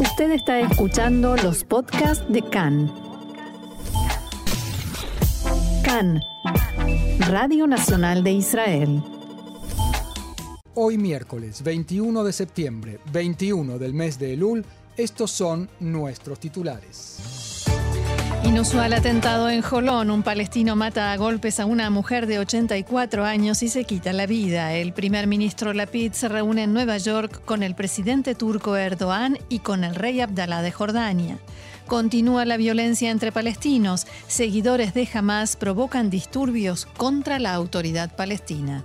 Usted está escuchando los podcasts de CAN. CAN, Radio Nacional de Israel. Hoy miércoles 21 de septiembre, 21 del mes de Elul, estos son nuestros titulares. Inusual atentado en Jolón. Un palestino mata a golpes a una mujer de 84 años y se quita la vida. El primer ministro Lapid se reúne en Nueva York con el presidente turco Erdogan y con el rey Abdalá de Jordania. Continúa la violencia entre palestinos. Seguidores de Hamas provocan disturbios contra la autoridad palestina.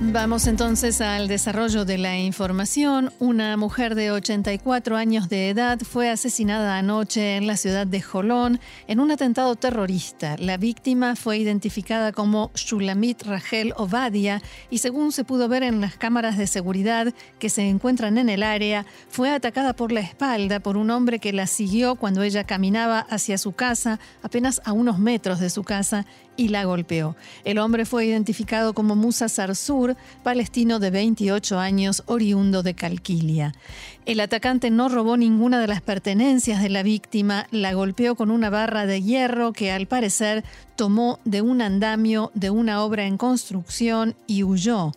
Vamos entonces al desarrollo de la información. Una mujer de 84 años de edad fue asesinada anoche en la ciudad de Jolón en un atentado terrorista. La víctima fue identificada como Shulamit Rachel Ovadia y según se pudo ver en las cámaras de seguridad que se encuentran en el área, fue atacada por la espalda por un hombre que la siguió cuando ella caminaba hacia su casa, apenas a unos metros de su casa, y la golpeó. El hombre fue identificado como Musa Sarsur, palestino de 28 años, oriundo de Calquilia. El atacante no robó ninguna de las pertenencias de la víctima, la golpeó con una barra de hierro que al parecer tomó de un andamio de una obra en construcción y huyó.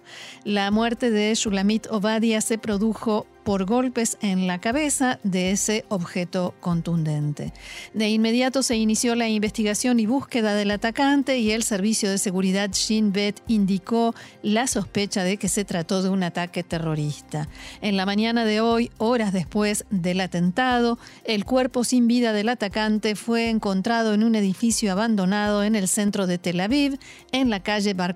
La muerte de Shulamit Obadia se produjo por golpes en la cabeza de ese objeto contundente. De inmediato se inició la investigación y búsqueda del atacante y el servicio de seguridad Shin Bet indicó la sospecha de que se trató de un ataque terrorista. En la mañana de hoy, horas después del atentado, el cuerpo sin vida del atacante fue encontrado en un edificio abandonado en el centro de Tel Aviv, en la calle Bar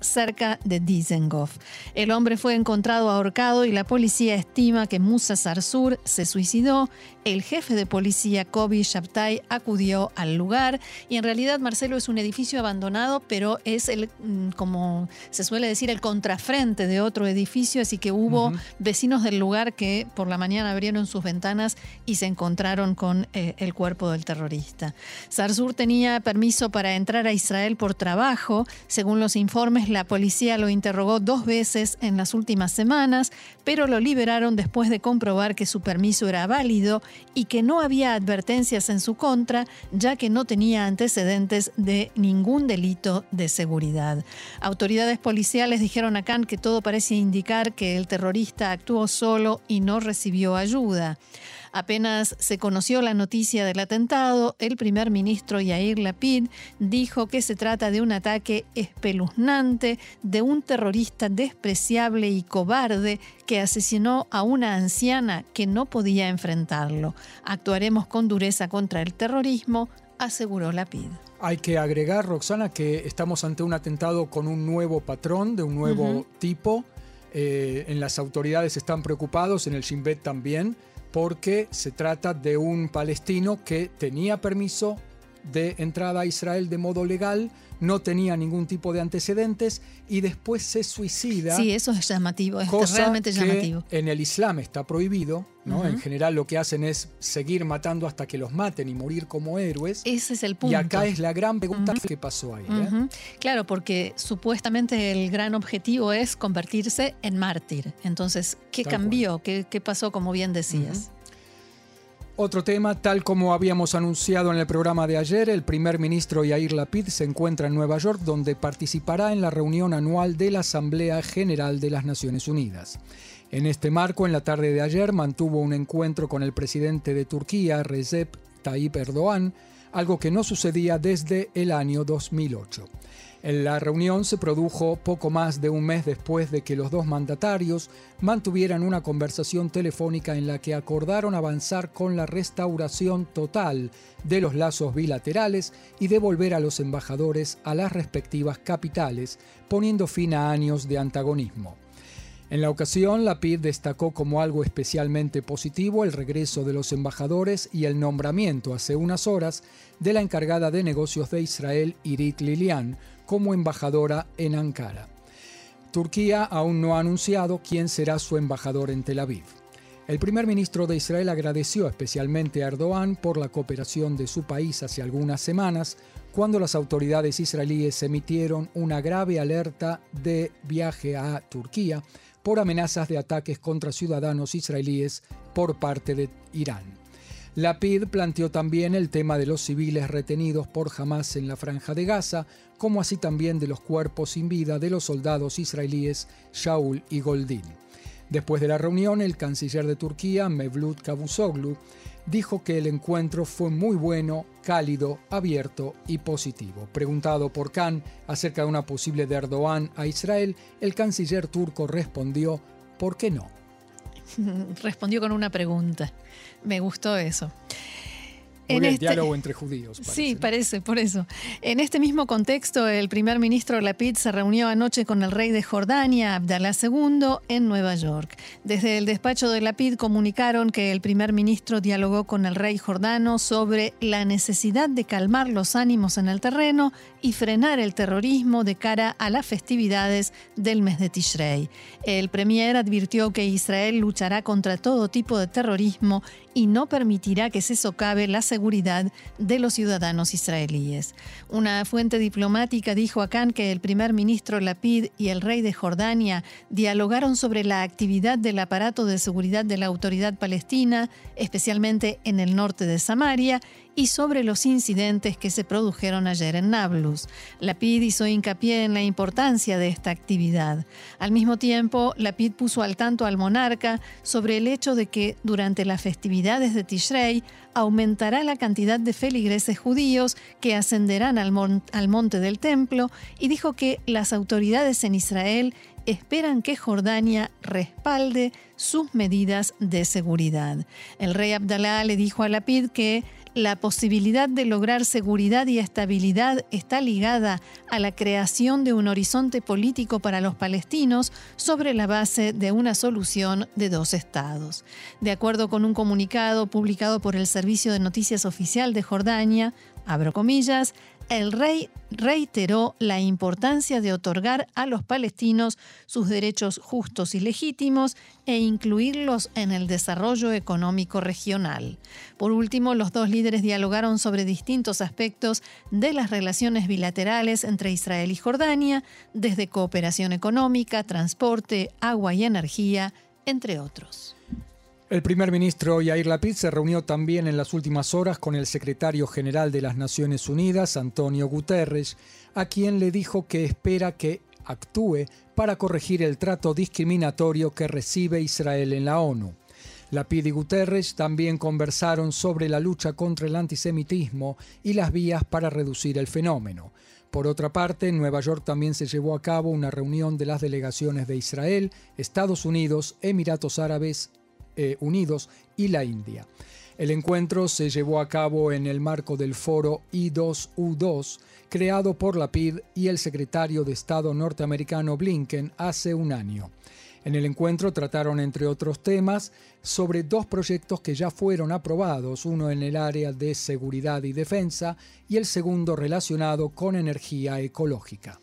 cerca de Dizengoff. El hombre fue encontrado ahorcado y la policía estima que Musa Sarsur se suicidó. El jefe de policía Kobi Shabtai acudió al lugar y en realidad Marcelo es un edificio abandonado, pero es el, mm, como se suele decir, el contrafrente de otro edificio, así que hubo vecinos del lugar que por la mañana abrieron sus ventanas y se encontraron con eh, el cuerpo del terrorista. Sarsur tenía permiso para entrar a Israel por trabajo. Según los informes, la policía lo interrogó dos veces en las últimas semanas, pero lo liberaron después de comprobar que su permiso era válido y que no había advertencias en su contra, ya que no tenía antecedentes de ningún delito de seguridad. Autoridades policiales dijeron a Khan que todo parece indicar que el terrorista actuó solo y no recibió ayuda. Apenas se conoció la noticia del atentado, el primer ministro Yair Lapid dijo que se trata de un ataque espeluznante de un terrorista despreciable y cobarde que asesinó a una anciana que no podía enfrentarlo. Actuaremos con dureza contra el terrorismo, aseguró Lapid. Hay que agregar, Roxana, que estamos ante un atentado con un nuevo patrón, de un nuevo tipo. Eh, en las autoridades están preocupados, en el Shin Bet también porque se trata de un palestino que tenía permiso de entrada a Israel de modo legal, no tenía ningún tipo de antecedentes y después se suicida. Sí, eso es llamativo, es realmente llamativo. en el Islam está prohibido, ¿no? En general lo que hacen es seguir matando hasta que los maten y morir como héroes. Ese es el punto. Y acá es la gran pregunta ¿qué pasó ahí. ¿eh? Claro, porque supuestamente el gran objetivo es convertirse en mártir. Entonces, ¿qué cambió? ¿Qué, pasó, como bien decías? Otro tema, tal como habíamos anunciado en el programa de ayer, el primer ministro Yair Lapid se encuentra en Nueva York donde participará en la reunión anual de la Asamblea General de las Naciones Unidas. En este marco, en la tarde de ayer, mantuvo un encuentro con el presidente de Turquía, Recep Tayyip Erdogan, algo que no sucedía desde el año 2008. La reunión se produjo poco más de un mes después de que los dos mandatarios mantuvieran una conversación telefónica en la que acordaron avanzar con la restauración total de los lazos bilaterales y devolver a los embajadores a las respectivas capitales, poniendo fin a años de antagonismo. En la ocasión, la PID destacó como algo especialmente positivo el regreso de los embajadores y el nombramiento hace unas horas de la encargada de negocios de Israel, Irit Lilian, como embajadora en Ankara. Turquía aún no ha anunciado quién será su embajador en Tel Aviv. El primer ministro de Israel agradeció especialmente a Erdogan por la cooperación de su país hace algunas semanas, cuando las autoridades israelíes emitieron una grave alerta de viaje a Turquía por amenazas de ataques contra ciudadanos israelíes por parte de Irán. Lapid planteó también el tema de los civiles retenidos por Hamas en la franja de Gaza, como así también de los cuerpos sin vida de los soldados israelíes Shaul y Goldin. Después de la reunión, el canciller de Turquía, Mevlut Cavusoglu, dijo que el encuentro fue muy bueno, cálido, abierto y positivo. Preguntado por Khan acerca de una posible de Erdogan a Israel, el canciller turco respondió, ¿por qué no? Respondió con una pregunta. Me gustó eso en el este diálogo entre judíos. sí, parece, por eso. En este mismo contexto, el primer ministro Lapid se reunió anoche con el rey de Jordania, Abdallah II, en Nueva York. Desde el despacho de Lapid comunicaron que el primer ministro dialogó con el rey jordano sobre la necesidad de calmar los ánimos en el terreno y frenar el terrorismo de cara a las festividades del mes de Tishrei. El premier advirtió que Israel luchará contra todo tipo de terrorismo y no permitirá que se socave la seguridad de los ciudadanos israelíes. Una fuente diplomática dijo a Khan que el primer ministro Lapid y el rey de Jordania dialogaron sobre la actividad del aparato de seguridad de la autoridad palestina, especialmente en el norte de Samaria, y sobre los incidentes que se produjeron ayer en Nablus. Lapid hizo hincapié en la importancia de esta actividad. Al mismo tiempo, Lapid puso al tanto al monarca sobre el hecho de que durante las festividades de Tishrei aumentará la cantidad de feligreses judíos que ascenderán al, monte del templo y dijo que las autoridades en Israel esperan que Jordania respalde sus medidas de seguridad. El rey Abdalá le dijo a Lapid que la posibilidad de lograr seguridad y estabilidad está ligada a la creación de un horizonte político para los palestinos sobre la base de una solución de dos estados. De acuerdo con un comunicado publicado por el Servicio de Noticias Oficial de Jordania, abro comillas, el rey reiteró la importancia de otorgar a los palestinos sus derechos justos y legítimos e incluirlos en el desarrollo económico regional. Por último, los dos líderes dialogaron sobre distintos aspectos de las relaciones bilaterales entre Israel y Jordania, desde cooperación económica, transporte, agua y energía, entre otros. El primer ministro Yair Lapid se reunió también en las últimas horas con el secretario general de las Naciones Unidas, Antonio Guterres, a quien le dijo que espera que actúe para corregir el trato discriminatorio que recibe Israel en la ONU. Lapid y Guterres también conversaron sobre la lucha contra el antisemitismo y las vías para reducir el fenómeno. Por otra parte, en Nueva York también se llevó a cabo una reunión de las delegaciones de Israel, Estados Unidos, Emiratos Árabes Unidos y la India. El encuentro se llevó a cabo en el marco del foro I2U2, creado por la PID y el secretario de Estado norteamericano Blinken hace un año. En el encuentro trataron, entre otros temas, sobre dos proyectos que ya fueron aprobados, uno en el área de seguridad y defensa y el segundo relacionado con energía ecológica.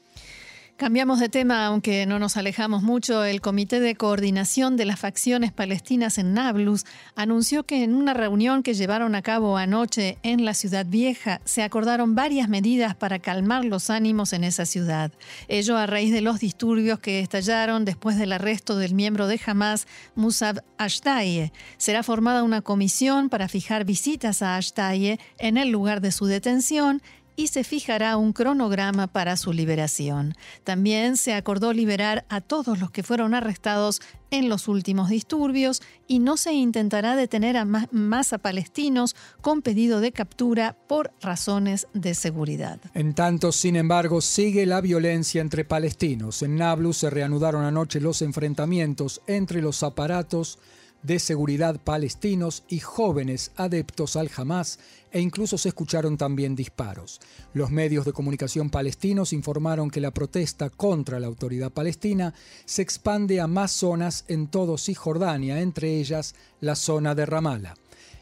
Cambiamos de tema, aunque no nos alejamos mucho. El Comité de Coordinación de las Facciones Palestinas en Nablus anunció que en una reunión que llevaron a cabo anoche en la ciudad vieja se acordaron varias medidas para calmar los ánimos en esa ciudad. Ello a raíz de los disturbios que estallaron después del arresto del miembro de Hamas, Musab Ashtaye. Será formada una comisión para fijar visitas a Ashtaye en el lugar de su detención y se fijará un cronograma para su liberación. También se acordó liberar a todos los que fueron arrestados en los últimos disturbios y no se intentará detener a más, a palestinos con pedido de captura por razones de seguridad. En tanto, sin embargo, sigue la violencia entre palestinos. En Nablus se reanudaron anoche los enfrentamientos entre los aparatos de seguridad palestinos y jóvenes adeptos al Hamas e incluso se escucharon también disparos. Los medios de comunicación palestinos informaron que la protesta contra la autoridad palestina se expande a más zonas en todo Cisjordania, entre ellas la zona de Ramallah.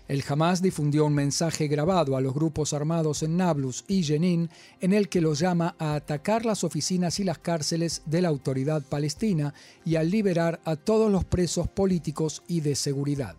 El Hamas difundió un mensaje grabado a los grupos armados en Nablus y Jenin en el que los llama a atacar las oficinas y las cárceles de la autoridad palestina y a liberar a todos los presos políticos y de seguridad.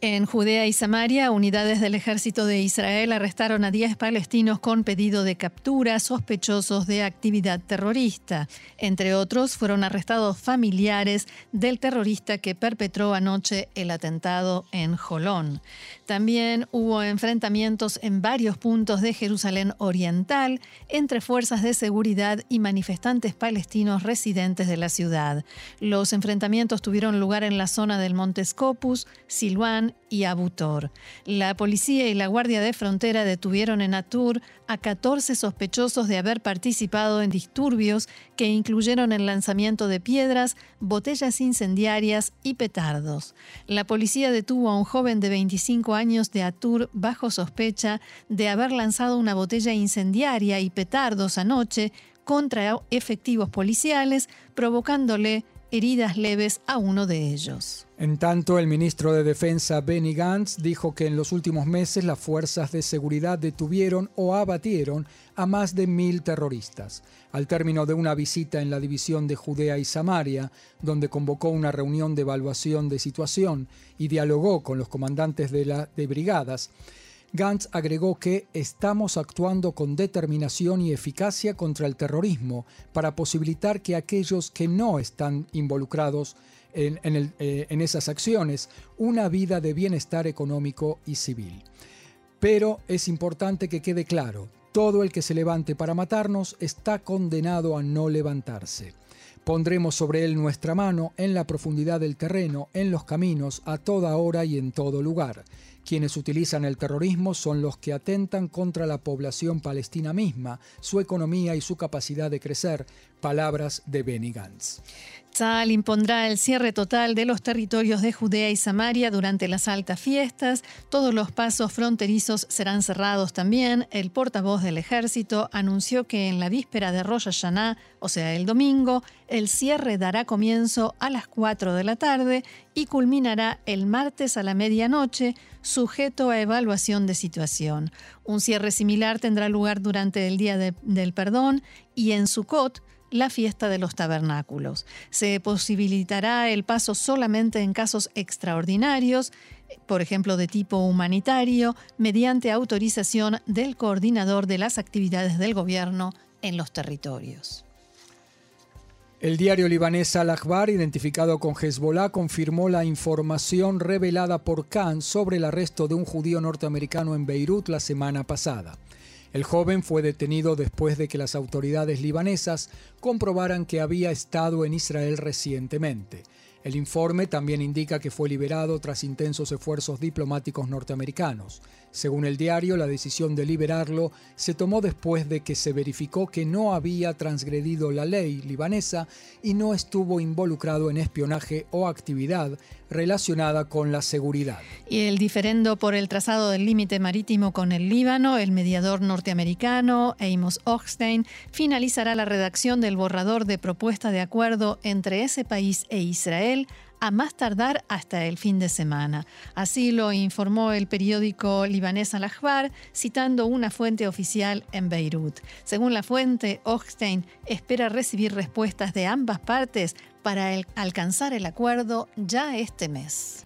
En Judea y Samaria, unidades del ejército de Israel arrestaron a 10 palestinos con pedido de captura sospechosos de actividad terrorista. Entre otros, fueron arrestados familiares del terrorista que perpetró anoche el atentado en Jolón. También hubo enfrentamientos en varios puntos de Jerusalén Oriental entre fuerzas de seguridad y manifestantes palestinos residentes de la ciudad. Los enfrentamientos tuvieron lugar en la zona del Monte Scopus, Silwan, y Abutor. La policía y la Guardia de Frontera detuvieron en Atur a 14 sospechosos de haber participado en disturbios que incluyeron el lanzamiento de piedras, botellas incendiarias y petardos. La policía detuvo a un joven de 25 años de Atur bajo sospecha de haber lanzado una botella incendiaria y petardos anoche contra efectivos policiales, provocándole heridas leves a uno de ellos. En tanto, el ministro de Defensa Benny Gantz dijo que en los últimos meses las fuerzas de seguridad detuvieron o abatieron a más de mil terroristas. Al término de una visita en la división de Judea y Samaria, donde convocó una reunión de evaluación de situación y dialogó con los comandantes de, brigadas, Gantz agregó que estamos actuando con determinación y eficacia contra el terrorismo para posibilitar que aquellos que no están involucrados en, eh, en, esas acciones una vida de bienestar económico y civil. Pero es importante que quede claro, todo el que se levante para matarnos está condenado a no levantarse. Pondremos sobre él nuestra mano en la profundidad del terreno, en los caminos, a toda hora y en todo lugar. Quienes utilizan el terrorismo son los que atentan contra la población palestina misma, su economía y su capacidad de crecer. Palabras de Benny Gantz. Tzal impondrá el cierre total de los territorios de Judea y Samaria durante las altas fiestas. Todos los pasos fronterizos serán cerrados también. El portavoz del ejército anunció que en la víspera de Rosh Hashanah, o sea, el domingo, el cierre dará comienzo a las 4 de la tarde y culminará el martes a la medianoche, sujeto a evaluación de situación. Un cierre similar tendrá lugar durante el Día del Perdón y en Sukkot, la fiesta de los tabernáculos. Se posibilitará el paso solamente en casos extraordinarios, por ejemplo de tipo humanitario, mediante autorización del coordinador de las actividades del gobierno en los territorios. El diario libanés Al-Akhbar, identificado con Hezbollah, confirmó la información revelada por Khan sobre el arresto de un judío norteamericano en Beirut la semana pasada. El joven fue detenido después de que las autoridades libanesas comprobaran que había estado en Israel recientemente. El informe también indica que fue liberado tras intensos esfuerzos diplomáticos norteamericanos. Según el diario, la decisión de liberarlo se tomó después de que se verificó que no había transgredido la ley libanesa y no estuvo involucrado en espionaje o actividad relacionada con la seguridad. Y el diferendo por el trazado del límite marítimo con el Líbano, el mediador norteamericano Amos Hochstein finalizará la redacción del borrador de propuesta de acuerdo entre ese país e Israel a más tardar hasta el fin de semana. Así lo informó el periódico libanés Al-Akhbar, citando una fuente oficial en Beirut. Según la fuente, Hochstein espera recibir respuestas de ambas partes para alcanzar el acuerdo ya este mes.